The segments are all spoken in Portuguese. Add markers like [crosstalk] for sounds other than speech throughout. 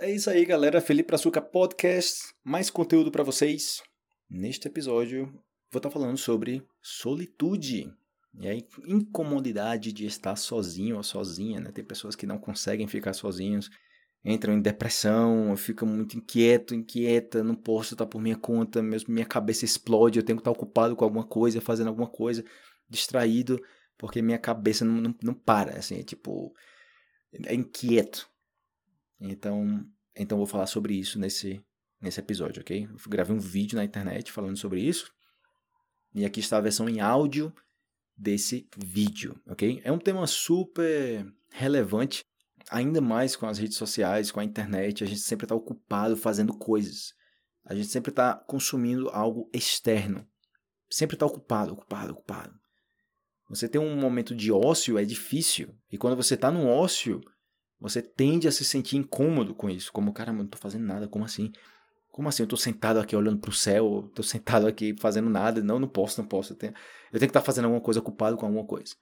É isso aí, galera. Felipe Açúcar Podcast. Mais conteúdo para vocês. Neste episódio, vou estar falando sobre solitude. E a incomodidade de estar sozinho ou sozinha, né? Tem pessoas que não conseguem ficar sozinhos, entram em depressão, ficam muito inquieto, inquieta, não posso estar por minha conta, mesmo minha cabeça explode, eu tenho que estar ocupado com alguma coisa, fazendo alguma coisa, distraído, porque minha cabeça não, não, não para, assim, é tipo, é inquieto. Então, então vou falar sobre isso nesse, nesse episódio, ok? Eu gravei um vídeo na internet falando sobre isso. E aqui está a versão em áudio desse vídeo, ok? É um tema super relevante, ainda mais com as redes sociais, com a internet. A gente sempre está ocupado fazendo coisas. A gente sempre está consumindo algo externo. Sempre está ocupado, ocupado, ocupado. Você ter um momento de ócio é difícil. E quando você está no ócio, você tende a se sentir incômodo com isso. Como, cara, não tô fazendo nada, como assim? Como assim? Eu tô sentado aqui olhando pro céu, tô sentado aqui fazendo nada. Não, não posso, não posso. Eu tenho, eu tenho que estar tá fazendo alguma coisa, ocupado com alguma coisa.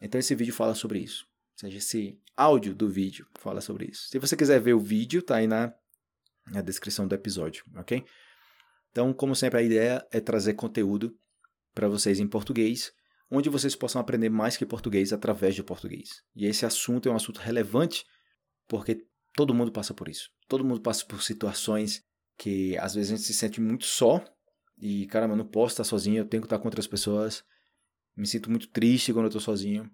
Então esse vídeo fala sobre isso. Ou seja, esse áudio do vídeo fala sobre isso. Se você quiser ver o vídeo, tá aí na, na descrição do episódio, ok? Então, como sempre, a ideia é trazer conteúdo para vocês em português onde vocês possam aprender mais que português através de português. E esse assunto é um assunto relevante porque todo mundo passa por isso. Todo mundo passa por situações que às vezes a gente se sente muito só e, caramba, eu não posso estar sozinho, eu tenho que estar com outras pessoas. Me sinto muito triste quando eu estou sozinho.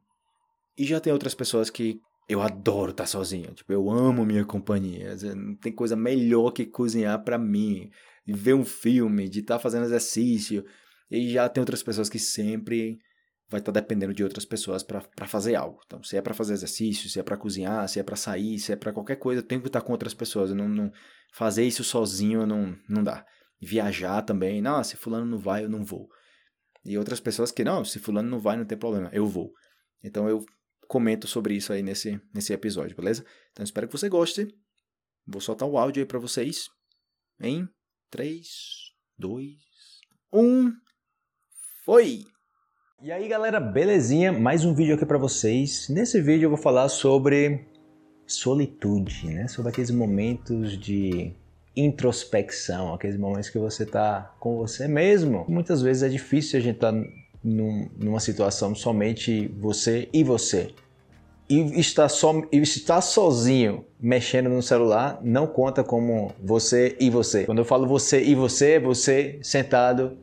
E já tem outras pessoas que eu adoro estar sozinho. Tipo, eu amo minha companhia. Não tem coisa melhor que cozinhar para mim, de ver um filme, de estar fazendo exercício. E já tem outras pessoas que sempre vai estar tá dependendo de outras pessoas para fazer algo. Então, se é para fazer exercício, se é para cozinhar, se é para sair, se é para qualquer coisa, eu tenho que estar com outras pessoas. Eu não, não, fazer isso sozinho não, não dá. Viajar também, não, se fulano não vai, eu não vou. E outras pessoas que, não, se fulano não vai, não tem problema, eu vou. Então eu comento sobre isso aí nesse, nesse episódio, beleza? Então espero que você goste. Vou soltar o áudio aí para vocês. Em 3, 2, 1. Foi! E aí galera, belezinha? Mais um vídeo aqui para vocês. Nesse vídeo eu vou falar sobre solitude, né? Sobre aqueles momentos de introspecção, aqueles momentos que você tá com você mesmo. Muitas vezes é difícil a gente estar tá num, numa situação somente você e você. E estar, só, estar sozinho mexendo no celular não conta como você e você. Quando eu falo você e você, é você sentado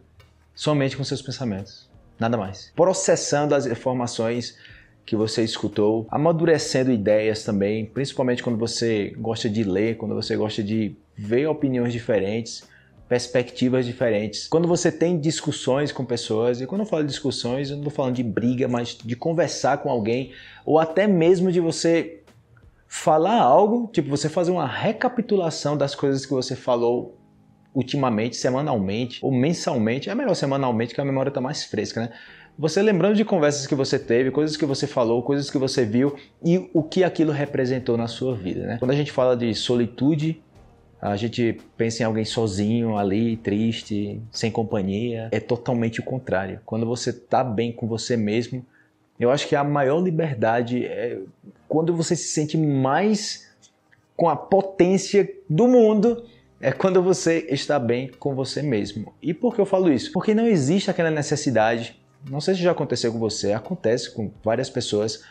somente com seus pensamentos nada mais. Processando as informações que você escutou, amadurecendo ideias também, principalmente quando você gosta de ler, quando você gosta de ver opiniões diferentes, perspectivas diferentes. Quando você tem discussões com pessoas, e quando eu falo de discussões, eu não estou falando de briga, mas de conversar com alguém, ou até mesmo de você falar algo, tipo você fazer uma recapitulação das coisas que você falou ultimamente, semanalmente ou mensalmente, é melhor semanalmente que a memória está mais fresca, né? Você lembrando de conversas que você teve, coisas que você falou, coisas que você viu e o que aquilo representou na sua vida, né? Quando a gente fala de solitude, a gente pensa em alguém sozinho ali, triste, sem companhia. É totalmente o contrário. Quando você está bem com você mesmo, eu acho que a maior liberdade é quando você se sente mais com a potência do mundo é quando você está bem com você mesmo. E por que eu falo isso? Porque não existe aquela necessidade, não sei se já aconteceu com você, acontece com várias pessoas.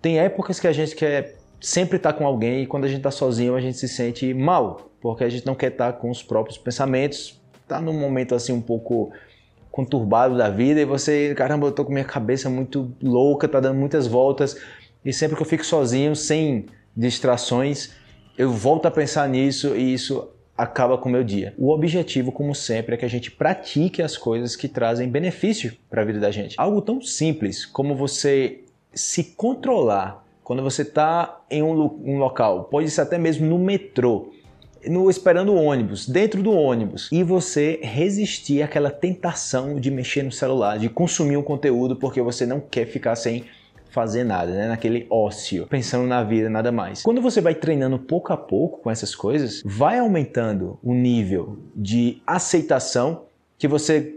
Tem épocas que a gente quer sempre estar com alguém e quando a gente está sozinho a gente se sente mal, porque a gente não quer estar com os próprios pensamentos, está num momento assim um pouco conturbado da vida e você, caramba, eu tô com minha cabeça muito louca, tá dando muitas voltas e sempre que eu fico sozinho, sem distrações, eu volto a pensar nisso e isso acaba com o meu dia. O objetivo, como sempre, é que a gente pratique as coisas que trazem benefício para a vida da gente. Algo tão simples como você se controlar quando você está em um, um, local, pode ser até mesmo no metrô, no, esperando o ônibus, dentro do ônibus, e você resistir àquela tentação de mexer no celular, de consumir um conteúdo porque você não quer ficar sem fazer nada, né? naquele ócio, pensando na vida, nada mais. Quando você vai treinando pouco a pouco com essas coisas, vai aumentando o nível de aceitação que você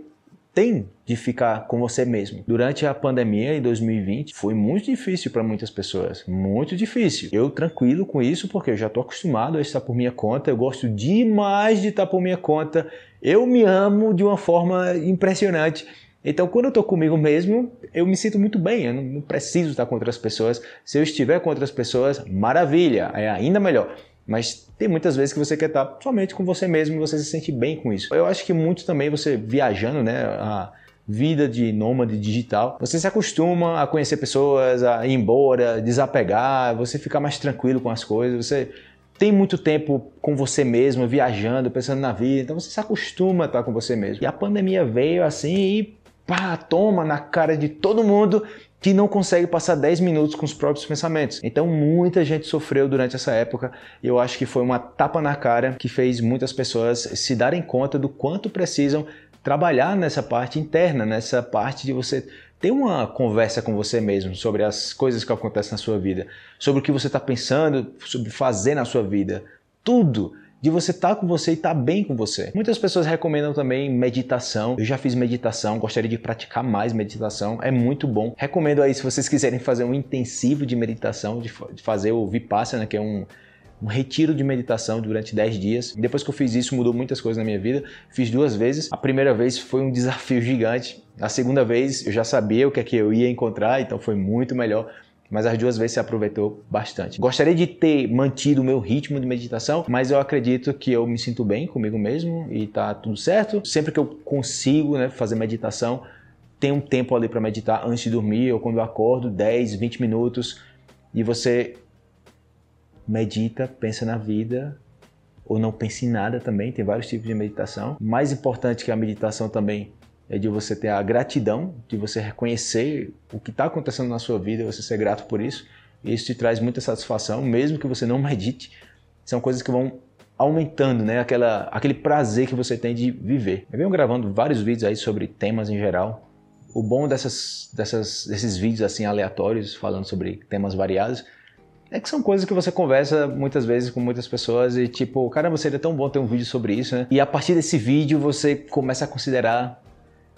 tem de ficar com você mesmo. Durante a pandemia em 2020 foi muito difícil para muitas pessoas, muito difícil. Eu tranquilo com isso porque eu já estou acostumado a estar por minha conta, eu gosto demais de estar por minha conta. Eu me amo de uma forma impressionante. Então, quando eu estou comigo mesmo, eu me sinto muito bem, eu não preciso estar com outras pessoas. Se eu estiver com outras pessoas, maravilha, é ainda melhor. Mas tem muitas vezes que você quer estar somente com você mesmo e você se sente bem com isso. Eu acho que muito também você viajando, né, a vida de nômade digital, você se acostuma a conhecer pessoas, a ir embora, desapegar, você fica mais tranquilo com as coisas, você tem muito tempo com você mesmo, viajando, pensando na vida, então você se acostuma a estar com você mesmo. E a pandemia veio assim e pá, toma na cara de todo mundo que não consegue passar 10 minutos com os próprios pensamentos. Então muita gente sofreu durante essa época e eu acho que foi uma tapa na cara que fez muitas pessoas se darem conta do quanto precisam trabalhar nessa parte interna, nessa parte de você ter uma conversa com você mesmo sobre as coisas que acontecem na sua vida, sobre o que você está pensando, sobre fazer na sua vida, tudo de você estar tá com você e estar tá bem com você. Muitas pessoas recomendam também meditação. Eu já fiz meditação, gostaria de praticar mais meditação, é muito bom. Recomendo aí se vocês quiserem fazer um intensivo de meditação, de, fazer o Vipassana, que é um um retiro de meditação durante 10 dias. Depois que eu fiz isso, mudou muitas coisas na minha vida. Fiz duas vezes. A primeira vez foi um desafio gigante. A segunda vez eu já sabia o que é que eu ia encontrar, então foi muito melhor mas as duas vezes se aproveitou bastante. Gostaria de ter mantido o meu ritmo de meditação, mas eu acredito que eu me sinto bem comigo mesmo e tá tudo certo. Sempre que eu consigo né, fazer meditação, tem um tempo ali para meditar antes de dormir ou quando eu acordo, 10, 20 minutos, e você medita, pensa na vida, ou não pense em nada também, tem vários tipos de meditação. Mais importante que a meditação também é de você ter a gratidão, de você reconhecer o que está acontecendo na sua vida, você ser grato por isso. Isso te traz muita satisfação, mesmo que você não [laughs] medite. São coisas que vão aumentando, né? Aquela, aquele prazer que você tem de viver. Eu venho gravando vários vídeos aí sobre temas em geral. O bom dessas, dessas, desses vídeos assim aleatórios, falando sobre temas variados, é que são coisas que você conversa muitas vezes com muitas pessoas e tipo, cara, seria tão bom ter um vídeo sobre isso, né? E a partir desse vídeo você começa a considerar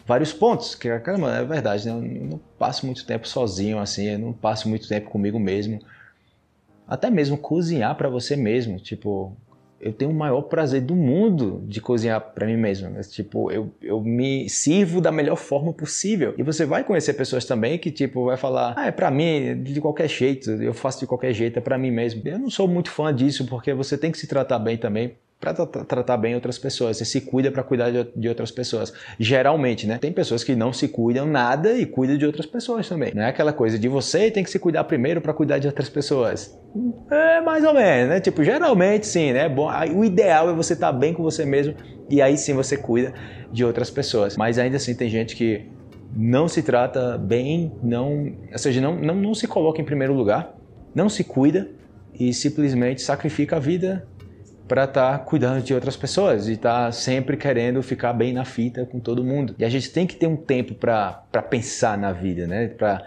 vários pontos, que caramba, é verdade, né? eu não passo muito tempo sozinho assim, eu não passo muito tempo comigo mesmo. Até mesmo cozinhar para você mesmo, tipo, eu tenho o maior prazer do mundo de cozinhar para mim mesmo. Mas, tipo, eu, eu me sirvo da melhor forma possível. E você vai conhecer pessoas também que, tipo, vai falar, ah, é para mim, de qualquer jeito, eu faço de qualquer jeito, é para mim mesmo. Eu não sou muito fã disso, porque você tem que se tratar bem também para tratar bem outras pessoas. Você se cuida para cuidar de, outras pessoas. Geralmente, né? Tem pessoas que não se cuidam nada e cuidam de outras pessoas também. Não é aquela coisa de você tem que se cuidar primeiro para cuidar de outras pessoas. É mais ou menos, né? Tipo, geralmente sim, né? Bom, o ideal é você estar tá bem com você mesmo e aí sim você cuida de outras pessoas. Mas ainda assim tem gente que não se trata bem, não, ou seja, não, não, não se coloca em primeiro lugar, não se cuida e simplesmente sacrifica a vida para estar tá cuidando de outras pessoas e estar tá sempre querendo ficar bem na fita com todo mundo. E a gente tem que ter um tempo para pensar na vida, né? Para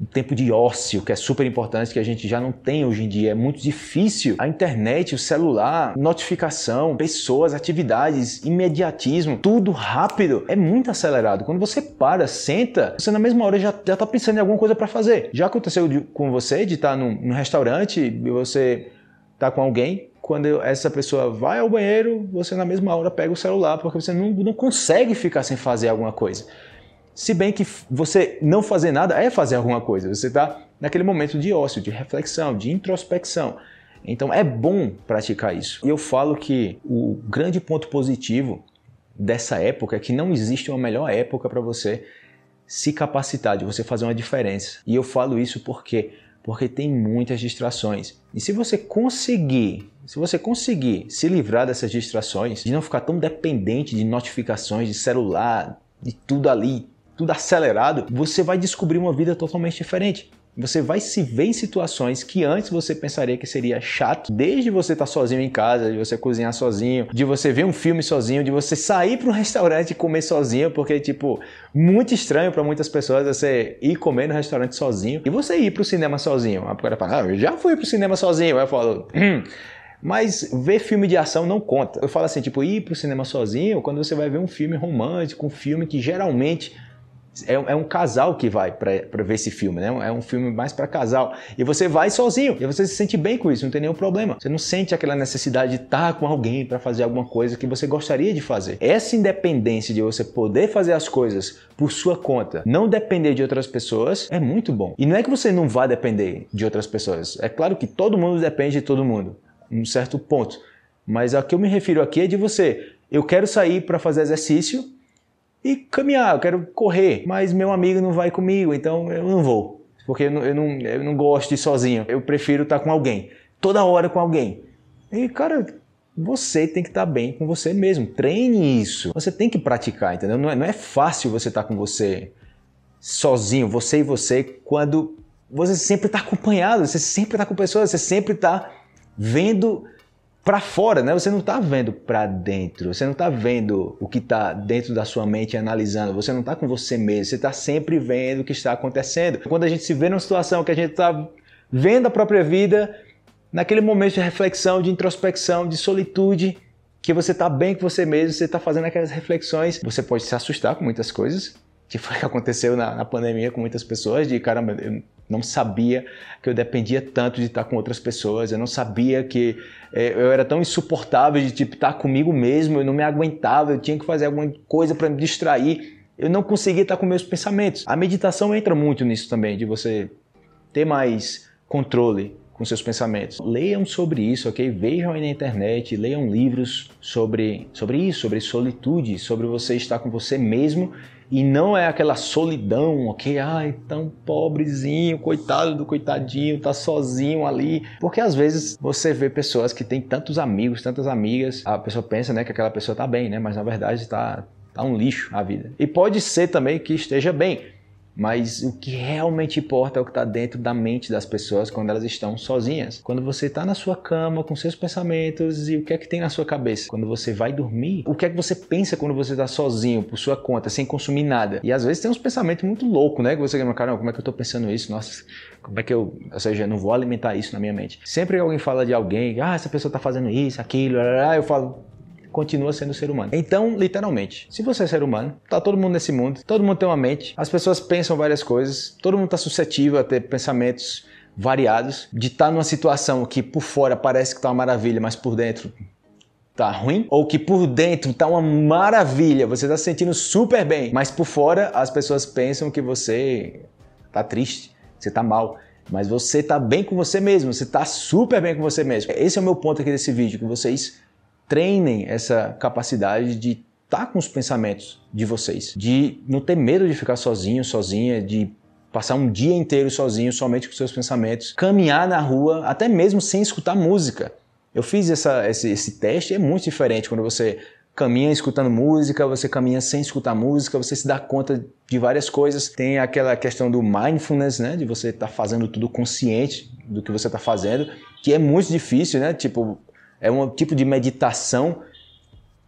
um tempo de ócio, que é super importante, que a gente já não tem hoje em dia. É muito difícil. A internet, o celular, notificação, pessoas, atividades, imediatismo, tudo rápido. É muito acelerado. Quando você para, senta, você na mesma hora já, já tá pensando em alguma coisa para fazer. Já aconteceu com você de estar tá num, num restaurante e você tá com alguém, quando essa pessoa vai ao banheiro, você na mesma hora pega o celular, porque você não, não consegue ficar sem fazer alguma coisa. Se bem que você não fazer nada é fazer alguma coisa, você está naquele momento de ócio, de reflexão, de introspecção. Então é bom praticar isso. E eu falo que o grande ponto positivo dessa época é que não existe uma melhor época para você se capacitar, de você fazer uma diferença. E eu falo isso porque porque tem muitas distrações. E se você conseguir, se você conseguir se livrar dessas distrações, de não ficar tão dependente de notificações de celular, de tudo ali, tudo acelerado, você vai descobrir uma vida totalmente diferente. Você vai se ver em situações que antes você pensaria que seria chato, desde você estar sozinho em casa, de você cozinhar sozinho, de você ver um filme sozinho, de você sair para um [laughs] restaurante e comer sozinho, porque tipo, muito estranho para muitas pessoas você ir comer no restaurante sozinho e você ir para o cinema sozinho. A galera fala, ah, eu já fui para o cinema sozinho. Aí eu falo, hum, Mas ver filme de ação não conta. Eu falo assim, tipo, ir pro cinema sozinho quando você vai ver um filme romântico, um filme que geralmente é, é, um casal que vai para ver esse filme, né? É um filme mais para casal. E você vai sozinho, e você se sente bem com isso, não tem nenhum problema. Você não sente aquela necessidade de estar com alguém para fazer alguma coisa que você gostaria de fazer. Essa independência de você poder fazer as coisas por sua conta, não depender de outras pessoas, é muito bom. E não é que você não vá depender de outras pessoas. É claro que todo mundo depende de todo mundo, um certo ponto. Mas a que eu me refiro aqui é de você. Eu quero sair para fazer exercício e caminhar, eu quero correr, mas meu amigo não vai comigo, então eu não vou. Porque eu não, eu não, eu não gosto de ir sozinho, eu prefiro estar com alguém, toda hora com alguém. E cara, você tem que estar bem com você mesmo, treine isso. Você tem que praticar, entendeu? Não é, não é fácil você estar com você sozinho, você e você, quando você sempre está acompanhado, você sempre está com pessoas, você sempre está vendo para fora, né? Você não está vendo para dentro, você não está vendo o que está dentro da sua mente analisando, você não está com você mesmo, você está sempre vendo o que está acontecendo. Quando a gente se vê numa situação que a gente está vendo a própria vida, naquele momento de reflexão, de introspecção, de solitude, que você está bem com você mesmo, você está fazendo aquelas reflexões, você pode se assustar com muitas coisas, que foi que aconteceu na, na pandemia com muitas pessoas, de caramba, eu não sabia que eu dependia tanto de estar com outras pessoas, eu não sabia que é, eu era tão insuportável de tipo estar comigo mesmo, eu não me aguentava, eu tinha que fazer alguma coisa para me distrair, eu não conseguia estar com meus pensamentos. A meditação entra muito nisso também, de você ter mais controle com seus pensamentos. Leiam sobre isso, ok? Vejam aí na internet, leiam livros sobre, sobre isso, sobre solitude, sobre você estar com você mesmo e não é aquela solidão, ok? Ai, tão pobrezinho, coitado do coitadinho, tá sozinho ali. Porque às vezes você vê pessoas que têm tantos amigos, tantas amigas, a pessoa pensa, né, que aquela pessoa tá bem, né? Mas na verdade tá, tá um lixo a vida. E pode ser também que esteja bem. Mas o que realmente importa é o que está dentro da mente das pessoas quando elas estão sozinhas. Quando você está na sua cama com seus pensamentos e o que é que tem na sua cabeça? Quando você vai dormir, o que é que você pensa quando você está sozinho, por sua conta, sem consumir nada? E às vezes tem uns pensamentos muito loucos, né? Que você lembra, caramba, como é que eu estou pensando isso? Nossa, como é que eu. Ou seja, eu não vou alimentar isso na minha mente. Sempre que alguém fala de alguém, ah, essa pessoa está fazendo isso, aquilo, eu falo, continua sendo ser humano. Então, literalmente, se você é ser humano, tá todo mundo nesse mundo, todo mundo tem uma mente, as pessoas pensam várias coisas, todo mundo está suscetível a ter pensamentos variados, de estar tá numa situação que por fora parece que tá uma maravilha, mas por dentro tá ruim, ou que por dentro tá uma maravilha, você tá se sentindo super bem, mas por fora as pessoas pensam que você tá triste, você tá mal. Mas você tá bem com você mesmo, você tá super bem com você mesmo. Esse é o meu ponto aqui desse vídeo, que vocês treinem essa capacidade de estar tá com os pensamentos de vocês, de não ter medo de ficar sozinho, sozinha, de passar um dia inteiro sozinho, somente com seus pensamentos, caminhar na rua, até mesmo sem escutar música. Eu fiz essa, esse, esse teste, é muito diferente quando você caminha escutando música, você caminha sem escutar música, você se dá conta de várias coisas. Tem aquela questão do mindfulness, né, de você estar tá fazendo tudo consciente do que você está fazendo, que é muito difícil, né? Tipo, é um tipo de meditação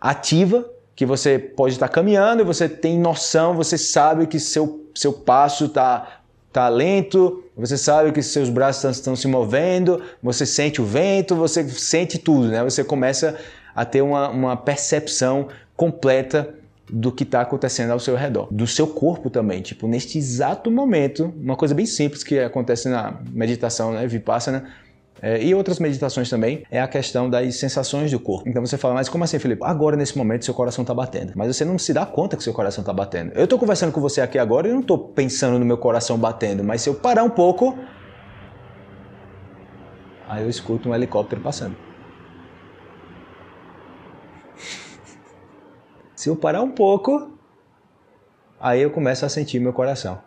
ativa que você pode estar caminhando e você tem noção, você sabe que seu, seu passo está tá lento, você sabe que seus braços estão se movendo, você sente o vento, você sente tudo, né? Você começa a ter uma, uma percepção completa do que está acontecendo ao seu redor, do seu corpo também. Tipo, neste exato momento, uma coisa bem simples que acontece na meditação, né, Vipassana, é, e outras meditações também é a questão das sensações do corpo. Então você fala, mas como assim, Felipe? Agora, nesse momento, seu coração está batendo. Mas você não se dá conta que seu coração está batendo. Eu estou conversando com você aqui agora e não estou pensando no meu coração batendo, mas se eu parar um pouco, aí eu escuto um helicóptero passando. Se eu parar um pouco, aí eu começo a sentir meu coração.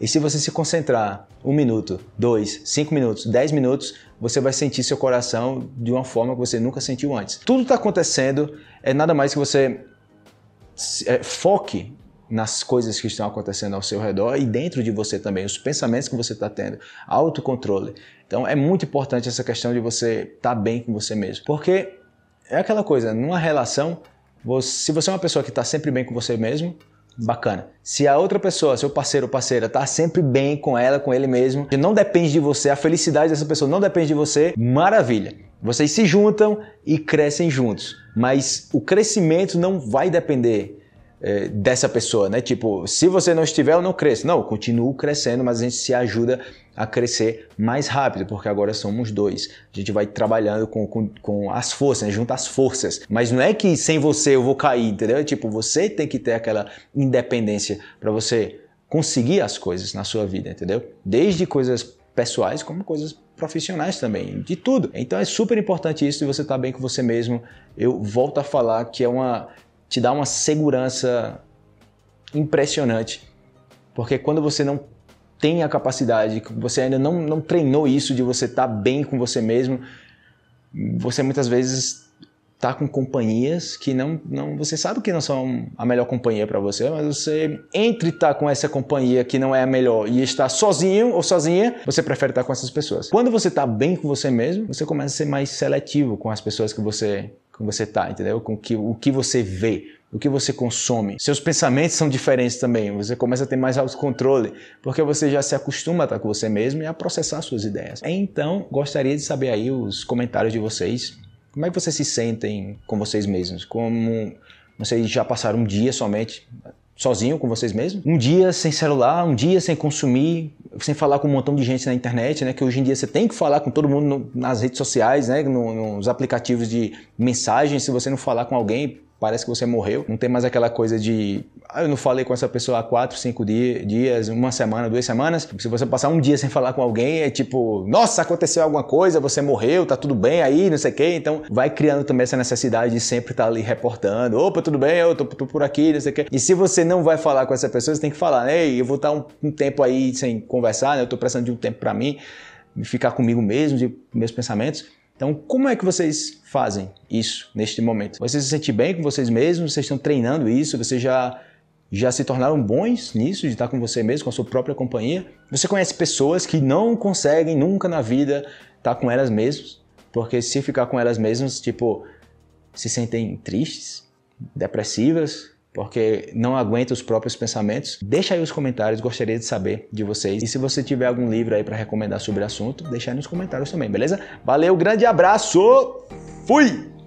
E se você se concentrar um minuto, dois, cinco minutos, dez minutos, você vai sentir seu coração de uma forma que você nunca sentiu antes. Tudo está acontecendo, é nada mais que você é, foque nas coisas que estão acontecendo ao seu redor e dentro de você também, os pensamentos que você está tendo, autocontrole. Então é muito importante essa questão de você estar tá bem com você mesmo, porque é aquela coisa, numa relação, você, se você é uma pessoa que está sempre bem com você mesmo, bacana. Se a outra pessoa, seu parceiro ou parceira, tá sempre bem com ela, com ele mesmo, não depende de você, a felicidade dessa pessoa não depende de você, maravilha. Vocês se juntam e crescem juntos. Mas o crescimento não vai depender é, dessa pessoa, né? Tipo, se você não estiver, eu não cresço. Não, eu continuo crescendo, mas a gente se ajuda a crescer mais rápido, porque agora somos dois. A gente vai trabalhando com, com, com as forças, né? junta as forças. Mas não é que sem você eu vou cair, entendeu? Tipo, você tem que ter aquela independência para você conseguir as coisas na sua vida, entendeu? Desde coisas pessoais como coisas profissionais também, de tudo. Então é super importante isso de você estar tá bem com você mesmo. Eu volto a falar que é uma te dá uma segurança impressionante. Porque quando você não tem a capacidade, você ainda não, não treinou isso de você estar tá bem com você mesmo, você muitas vezes está com companhias que não, não você sabe que não são a melhor companhia para você, mas você entre estar tá com essa companhia que não é a melhor e estar sozinho ou sozinha, você prefere estar tá com essas pessoas. Quando você está bem com você mesmo, você começa a ser mais seletivo com as pessoas que você com você tá, entendeu? Com que, o que você vê, o que você consome. Seus pensamentos são diferentes também. Você começa a ter mais autocontrole, porque você já se acostuma a estar com você mesmo e a processar suas ideias. Então, gostaria de saber aí os comentários de vocês. Como é que vocês se sentem com vocês mesmos? Como vocês já passaram um dia somente sozinho com vocês mesmos? Um dia sem celular, um dia sem consumir, sem falar com um montão de gente na internet, né? Que hoje em dia você tem que falar com todo mundo no, nas redes sociais, né? No, nos aplicativos de mensagem. Se você não falar com alguém, parece que você morreu. Não tem mais aquela coisa de ah, eu não falei com essa pessoa há quatro, cinco dias, uma semana, duas semanas. Se você passar um dia sem falar com alguém, é tipo, nossa, aconteceu alguma coisa, você morreu, tá tudo bem aí, não sei o quê. Então vai criando também essa necessidade de sempre estar tá ali reportando. Opa, tudo bem, eu tô, tô por aqui, não sei o quê. E se você não vai falar com essa pessoa, você tem que falar, ei, eu vou estar um, um tempo aí sem conversar, né? Eu tô precisando de um tempo para mim, ficar comigo mesmo, de meus pensamentos. Então, como é que vocês fazem isso neste momento? Vocês se sentem bem com vocês mesmos? Vocês estão treinando isso? Você já já se tornaram bons nisso, de estar com você mesmo, com a sua própria companhia. Você conhece pessoas que não conseguem nunca na vida estar com elas mesmas, porque se ficar com elas mesmas, tipo, se sentem tristes, depressivas, porque não aguentam os próprios pensamentos. Deixa aí os comentários, gostaria de saber de vocês. E se você tiver algum livro aí para recomendar sobre o assunto, deixa aí nos comentários também, beleza? Valeu, grande abraço! Fui!